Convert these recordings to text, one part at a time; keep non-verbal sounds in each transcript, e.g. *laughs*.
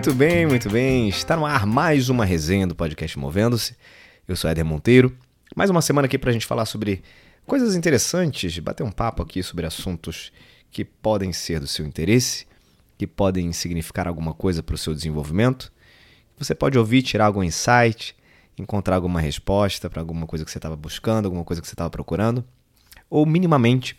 Muito bem, muito bem. Está no ar mais uma resenha do podcast Movendo-se. Eu sou Éder Monteiro. Mais uma semana aqui para a gente falar sobre coisas interessantes, bater um papo aqui sobre assuntos que podem ser do seu interesse, que podem significar alguma coisa para o seu desenvolvimento. Você pode ouvir, tirar algum insight, encontrar alguma resposta para alguma coisa que você estava buscando, alguma coisa que você estava procurando, ou minimamente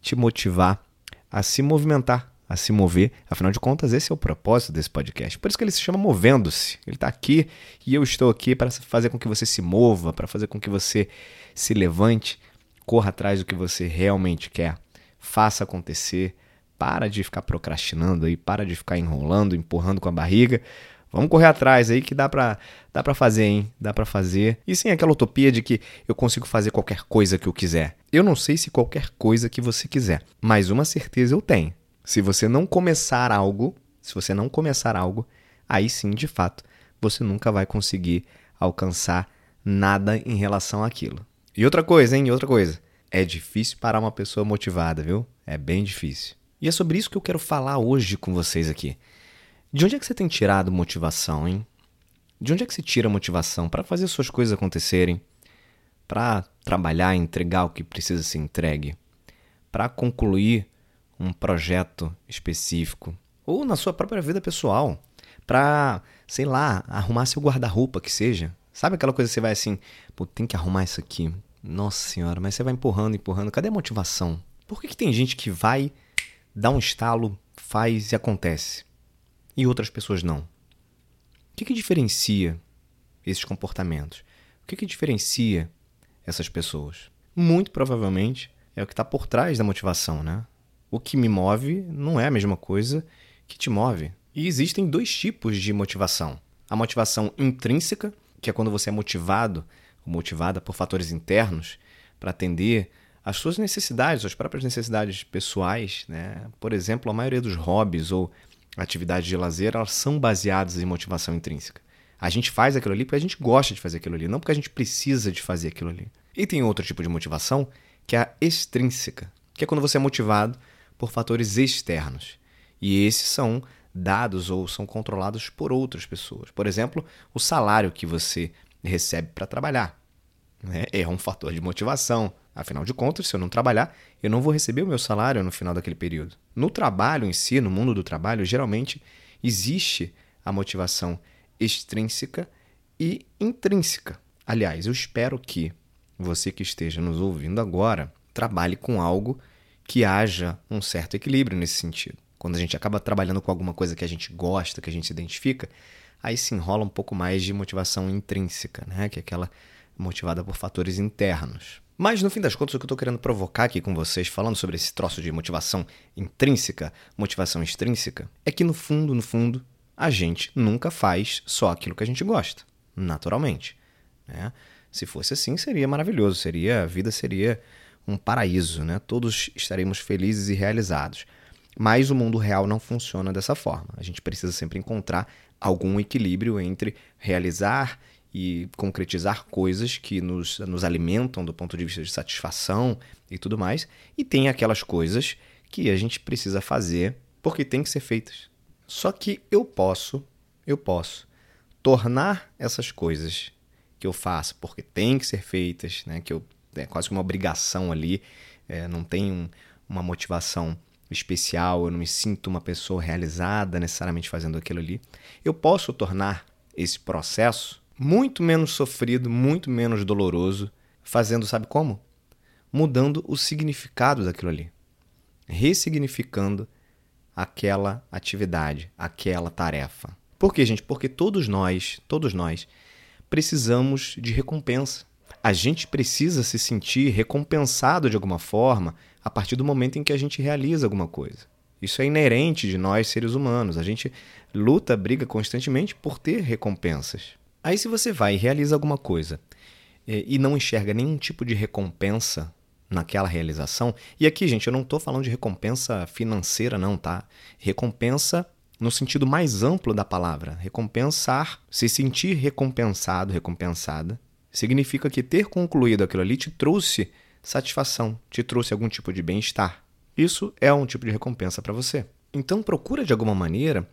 te motivar a se movimentar a se mover. Afinal de contas, esse é o propósito desse podcast. Por isso que ele se chama Movendo-se. Ele está aqui e eu estou aqui para fazer com que você se mova, para fazer com que você se levante, corra atrás do que você realmente quer, faça acontecer. Para de ficar procrastinando aí, para de ficar enrolando, empurrando com a barriga. Vamos correr atrás aí que dá pra, dá pra fazer, hein? Dá pra fazer. E sem aquela utopia de que eu consigo fazer qualquer coisa que eu quiser. Eu não sei se qualquer coisa que você quiser, mas uma certeza eu tenho. Se você não começar algo, se você não começar algo, aí sim, de fato, você nunca vai conseguir alcançar nada em relação àquilo. E outra coisa, hein? Outra coisa. É difícil parar uma pessoa motivada, viu? É bem difícil. E é sobre isso que eu quero falar hoje com vocês aqui. De onde é que você tem tirado motivação, hein? De onde é que você tira motivação para fazer suas coisas acontecerem? Para trabalhar, entregar o que precisa ser entregue? Para concluir um projeto específico ou na sua própria vida pessoal para, sei lá, arrumar seu guarda-roupa que seja. Sabe aquela coisa que você vai assim, pô, tem que arrumar isso aqui. Nossa senhora, mas você vai empurrando, empurrando. Cadê a motivação? Por que, que tem gente que vai, dá um estalo, faz e acontece? E outras pessoas não? O que, que diferencia esses comportamentos? O que, que diferencia essas pessoas? Muito provavelmente é o que está por trás da motivação, né? O que me move não é a mesma coisa que te move. E existem dois tipos de motivação: a motivação intrínseca, que é quando você é motivado ou motivada por fatores internos para atender às suas necessidades, suas próprias necessidades pessoais. Né? Por exemplo, a maioria dos hobbies ou atividades de lazer elas são baseadas em motivação intrínseca. A gente faz aquilo ali porque a gente gosta de fazer aquilo ali, não porque a gente precisa de fazer aquilo ali. E tem outro tipo de motivação que é a extrínseca, que é quando você é motivado por fatores externos. E esses são dados ou são controlados por outras pessoas. Por exemplo, o salário que você recebe para trabalhar. Né? É um fator de motivação. Afinal de contas, se eu não trabalhar, eu não vou receber o meu salário no final daquele período. No trabalho em si, no mundo do trabalho, geralmente existe a motivação extrínseca e intrínseca. Aliás, eu espero que você que esteja nos ouvindo agora trabalhe com algo que haja um certo equilíbrio nesse sentido. Quando a gente acaba trabalhando com alguma coisa que a gente gosta, que a gente se identifica, aí se enrola um pouco mais de motivação intrínseca, né? que é aquela motivada por fatores internos. Mas no fim das contas, o que eu estou querendo provocar aqui com vocês, falando sobre esse troço de motivação intrínseca, motivação extrínseca, é que no fundo, no fundo, a gente nunca faz só aquilo que a gente gosta, naturalmente. Né? Se fosse assim, seria maravilhoso, seria a vida seria um paraíso, né? Todos estaremos felizes e realizados. Mas o mundo real não funciona dessa forma. A gente precisa sempre encontrar algum equilíbrio entre realizar e concretizar coisas que nos, nos alimentam do ponto de vista de satisfação e tudo mais, e tem aquelas coisas que a gente precisa fazer porque tem que ser feitas. Só que eu posso, eu posso tornar essas coisas que eu faço porque tem que ser feitas, né, que eu é quase que uma obrigação ali, é, não tem um, uma motivação especial, eu não me sinto uma pessoa realizada necessariamente fazendo aquilo ali. Eu posso tornar esse processo muito menos sofrido, muito menos doloroso, fazendo, sabe como? Mudando o significado daquilo ali. Ressignificando aquela atividade, aquela tarefa. Por quê, gente? Porque todos nós, todos nós, precisamos de recompensa. A gente precisa se sentir recompensado de alguma forma a partir do momento em que a gente realiza alguma coisa. Isso é inerente de nós, seres humanos. A gente luta, briga constantemente por ter recompensas. Aí, se você vai e realiza alguma coisa eh, e não enxerga nenhum tipo de recompensa naquela realização, e aqui, gente, eu não estou falando de recompensa financeira, não, tá? Recompensa no sentido mais amplo da palavra. Recompensar, se sentir recompensado, recompensada, significa que ter concluído aquilo ali te trouxe satisfação, te trouxe algum tipo de bem-estar. Isso é um tipo de recompensa para você. Então procura de alguma maneira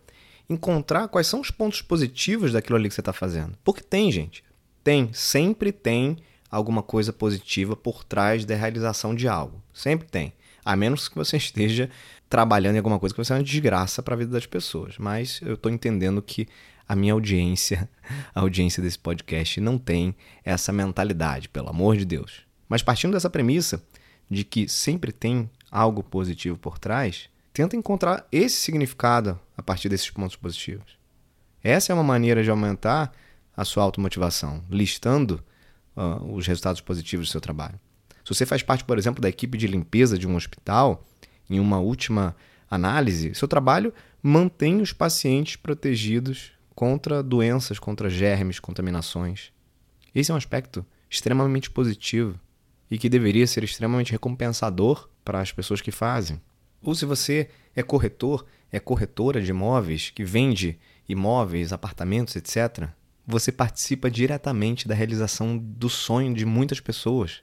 encontrar quais são os pontos positivos daquilo ali que você está fazendo. Porque tem, gente. Tem. Sempre tem alguma coisa positiva por trás da realização de algo. Sempre tem. A menos que você *laughs* esteja trabalhando em alguma coisa que vai ser uma desgraça para a vida das pessoas. Mas eu estou entendendo que a minha audiência, *laughs* a audiência desse podcast, não tem essa mentalidade, pelo amor de Deus. Mas partindo dessa premissa de que sempre tem algo positivo por trás, tenta encontrar esse significado a partir desses pontos positivos. Essa é uma maneira de aumentar a sua automotivação, listando uh, os resultados positivos do seu trabalho. Se você faz parte, por exemplo, da equipe de limpeza de um hospital, em uma última análise, seu trabalho mantém os pacientes protegidos contra doenças, contra germes, contaminações. Esse é um aspecto extremamente positivo e que deveria ser extremamente recompensador para as pessoas que fazem. Ou se você é corretor, é corretora de imóveis, que vende imóveis, apartamentos, etc., você participa diretamente da realização do sonho de muitas pessoas.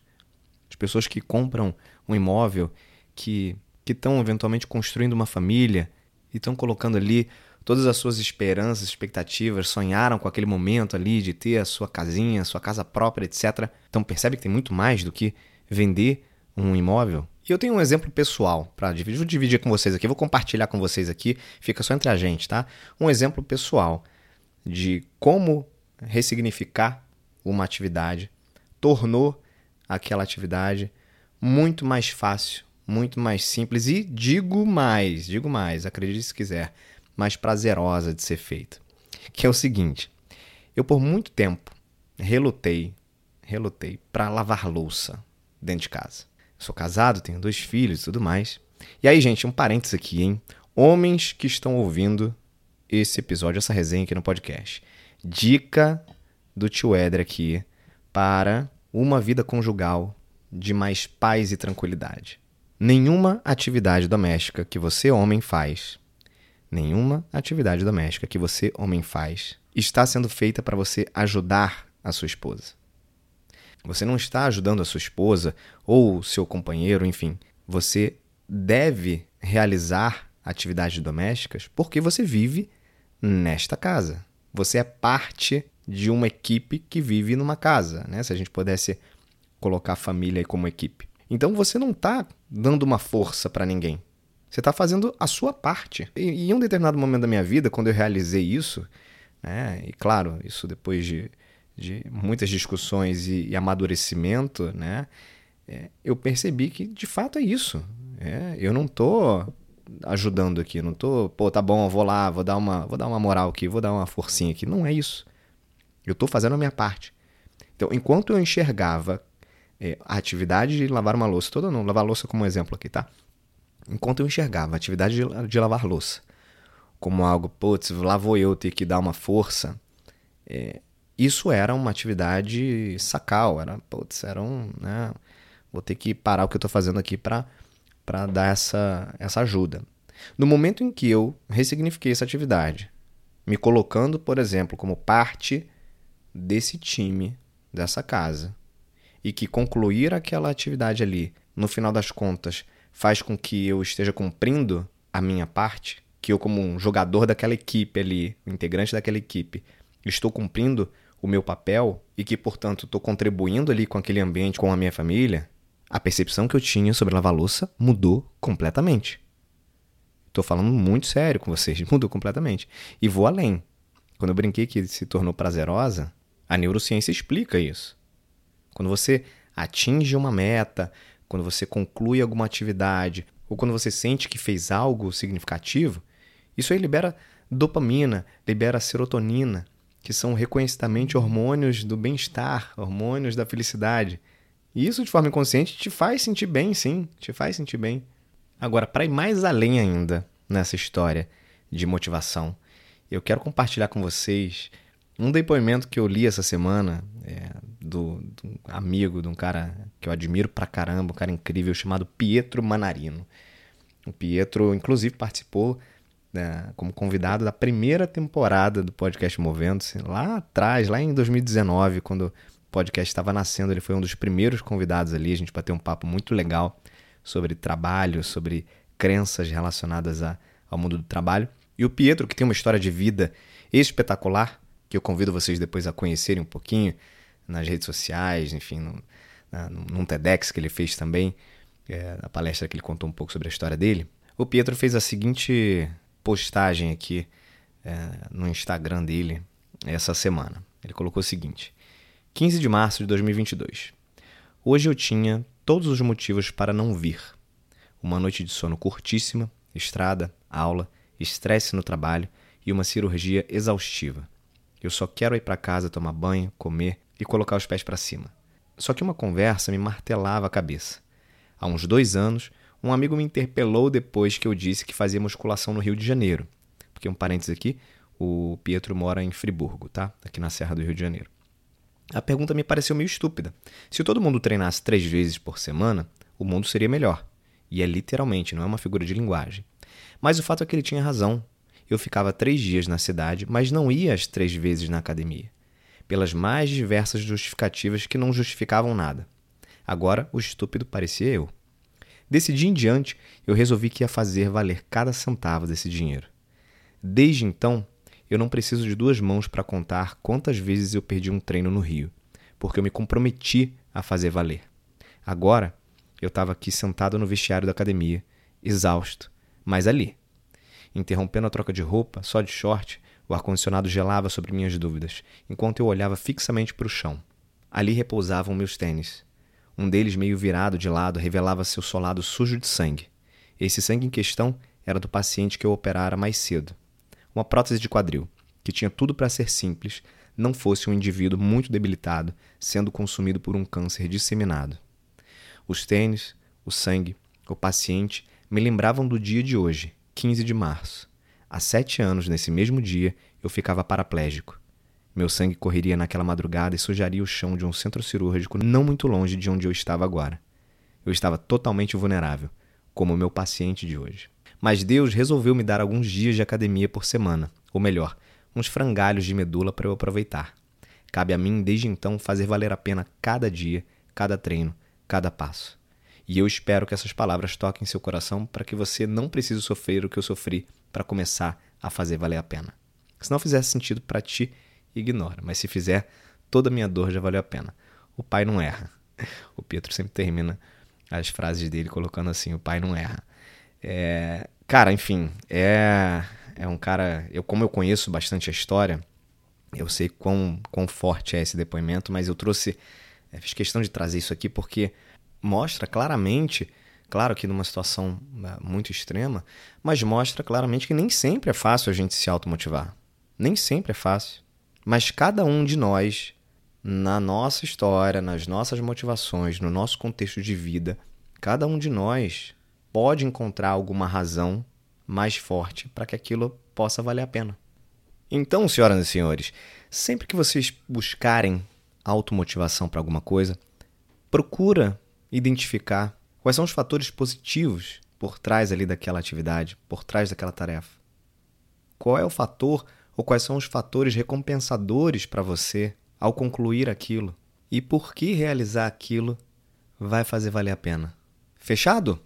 As pessoas que compram um imóvel, que estão eventualmente construindo uma família e estão colocando ali todas as suas esperanças, expectativas, sonharam com aquele momento ali de ter a sua casinha, a sua casa própria, etc. Então percebe que tem muito mais do que vender um imóvel. E eu tenho um exemplo pessoal para dividir, vou dividir com vocês aqui, vou compartilhar com vocês aqui, fica só entre a gente, tá? Um exemplo pessoal de como ressignificar uma atividade tornou aquela atividade muito mais fácil muito mais simples e digo mais, digo mais, acredite se quiser, mais prazerosa de ser feita. Que é o seguinte: eu por muito tempo relutei, relutei para lavar louça dentro de casa. sou casado, tenho dois filhos e tudo mais. E aí, gente, um parênteses aqui, hein? Homens que estão ouvindo esse episódio, essa resenha aqui no podcast. Dica do tio Éder aqui para uma vida conjugal de mais paz e tranquilidade. Nenhuma atividade doméstica que você, homem, faz, nenhuma atividade doméstica que você, homem, faz, está sendo feita para você ajudar a sua esposa. Você não está ajudando a sua esposa ou seu companheiro, enfim. Você deve realizar atividades domésticas porque você vive nesta casa. Você é parte de uma equipe que vive numa casa, né? Se a gente pudesse colocar a família como equipe. Então você não está dando uma força para ninguém. Você está fazendo a sua parte. E, em um determinado momento da minha vida, quando eu realizei isso, né, e claro, isso depois de, de muitas discussões e, e amadurecimento, né, é, eu percebi que de fato é isso. É, eu não estou ajudando aqui, não estou, pô, tá bom, vou lá, vou dar uma, vou dar uma moral aqui, vou dar uma forcinha aqui. Não é isso. Eu estou fazendo a minha parte. Então, enquanto eu enxergava é, a atividade de lavar uma louça, toda não, lavar louça como exemplo aqui, tá? Enquanto eu enxergava a atividade de, de lavar louça como algo, putz, lá vou eu ter que dar uma força, é, isso era uma atividade sacal, era, putz, era um, né, vou ter que parar o que eu estou fazendo aqui para dar essa, essa ajuda. No momento em que eu ressignifiquei essa atividade, me colocando, por exemplo, como parte desse time, dessa casa, e que concluir aquela atividade ali, no final das contas, faz com que eu esteja cumprindo a minha parte, que eu, como um jogador daquela equipe ali, um integrante daquela equipe, estou cumprindo o meu papel e que, portanto, estou contribuindo ali com aquele ambiente, com a minha família, a percepção que eu tinha sobre lavar louça mudou completamente. Estou falando muito sério com vocês, *laughs* mudou completamente. E vou além. Quando eu brinquei que se tornou prazerosa, a neurociência explica isso. Quando você atinge uma meta, quando você conclui alguma atividade, ou quando você sente que fez algo significativo, isso aí libera dopamina, libera serotonina, que são reconhecidamente hormônios do bem-estar, hormônios da felicidade. E isso de forma inconsciente te faz sentir bem, sim, te faz sentir bem. Agora, para ir mais além ainda nessa história de motivação, eu quero compartilhar com vocês um depoimento que eu li essa semana é, do, do, amigo, de um cara que eu admiro pra caramba, um cara incrível chamado Pietro Manarino. O Pietro, inclusive, participou né, como convidado da primeira temporada do podcast Movendo-se, lá atrás, lá em 2019, quando o podcast estava nascendo. Ele foi um dos primeiros convidados ali. A gente bateu um papo muito legal sobre trabalho, sobre crenças relacionadas a, ao mundo do trabalho. E o Pietro, que tem uma história de vida espetacular, que eu convido vocês depois a conhecerem um pouquinho nas redes sociais, enfim, no, na, num TEDx que ele fez também, é, na palestra que ele contou um pouco sobre a história dele. O Pietro fez a seguinte postagem aqui é, no Instagram dele essa semana. Ele colocou o seguinte: 15 de março de 2022. Hoje eu tinha todos os motivos para não vir. Uma noite de sono curtíssima, estrada, aula, estresse no trabalho e uma cirurgia exaustiva. Eu só quero ir para casa tomar banho, comer e colocar os pés para cima. Só que uma conversa me martelava a cabeça. Há uns dois anos, um amigo me interpelou depois que eu disse que fazia musculação no Rio de Janeiro. Porque um parênteses aqui, o Pietro mora em Friburgo, tá? Aqui na Serra do Rio de Janeiro. A pergunta me pareceu meio estúpida. Se todo mundo treinasse três vezes por semana, o mundo seria melhor. E é literalmente, não é uma figura de linguagem. Mas o fato é que ele tinha razão. Eu ficava três dias na cidade, mas não ia as três vezes na academia. Pelas mais diversas justificativas que não justificavam nada. Agora, o estúpido parecia eu. Desse dia em diante, eu resolvi que ia fazer valer cada centavo desse dinheiro. Desde então, eu não preciso de duas mãos para contar quantas vezes eu perdi um treino no Rio, porque eu me comprometi a fazer valer. Agora, eu estava aqui sentado no vestiário da academia, exausto, mas ali. Interrompendo a troca de roupa, só de short, o ar-condicionado gelava sobre minhas dúvidas, enquanto eu olhava fixamente para o chão. Ali repousavam meus tênis. Um deles, meio virado de lado, revelava seu solado sujo de sangue. Esse sangue em questão era do paciente que eu operara mais cedo. Uma prótese de quadril, que tinha tudo para ser simples, não fosse um indivíduo muito debilitado, sendo consumido por um câncer disseminado. Os tênis, o sangue, o paciente me lembravam do dia de hoje, 15 de março. Há sete anos, nesse mesmo dia, eu ficava paraplégico. Meu sangue correria naquela madrugada e sujaria o chão de um centro cirúrgico não muito longe de onde eu estava agora. Eu estava totalmente vulnerável, como o meu paciente de hoje. Mas Deus resolveu me dar alguns dias de academia por semana, ou melhor, uns frangalhos de medula para eu aproveitar. Cabe a mim, desde então, fazer valer a pena cada dia, cada treino, cada passo. E eu espero que essas palavras toquem seu coração para que você não precise sofrer o que eu sofri para começar a fazer valer a pena. Se não fizer sentido para ti, ignora. Mas se fizer, toda a minha dor já valeu a pena. O pai não erra. O Pietro sempre termina as frases dele colocando assim: o pai não erra. É, cara, enfim, é, é um cara. Eu, como eu conheço bastante a história, eu sei quão, quão forte é esse depoimento, mas eu trouxe. É, fiz questão de trazer isso aqui porque mostra claramente. Claro que numa situação é, muito extrema, mas mostra claramente que nem sempre é fácil a gente se automotivar. Nem sempre é fácil. Mas cada um de nós, na nossa história, nas nossas motivações, no nosso contexto de vida, cada um de nós pode encontrar alguma razão mais forte para que aquilo possa valer a pena. Então, senhoras e senhores, sempre que vocês buscarem automotivação para alguma coisa, procura identificar quais são os fatores positivos por trás ali daquela atividade, por trás daquela tarefa. Qual é o fator ou quais são os fatores recompensadores para você ao concluir aquilo e por que realizar aquilo vai fazer valer a pena. Fechado?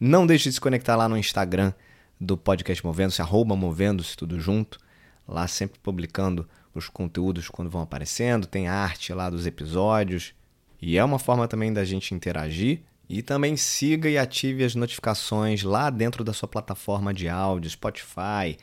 Não deixe de se conectar lá no Instagram do podcast Movendo-se, arroba Movendo-se, tudo junto. Lá sempre publicando os conteúdos quando vão aparecendo, tem arte lá dos episódios. E é uma forma também da gente interagir. E também siga e ative as notificações lá dentro da sua plataforma de áudio, Spotify,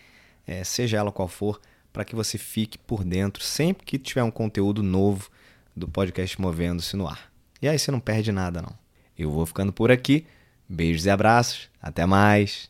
é, seja ela qual for, para que você fique por dentro sempre que tiver um conteúdo novo do podcast Movendo-se no ar. E aí você não perde nada, não. Eu vou ficando por aqui. Beijos e abraços. Até mais.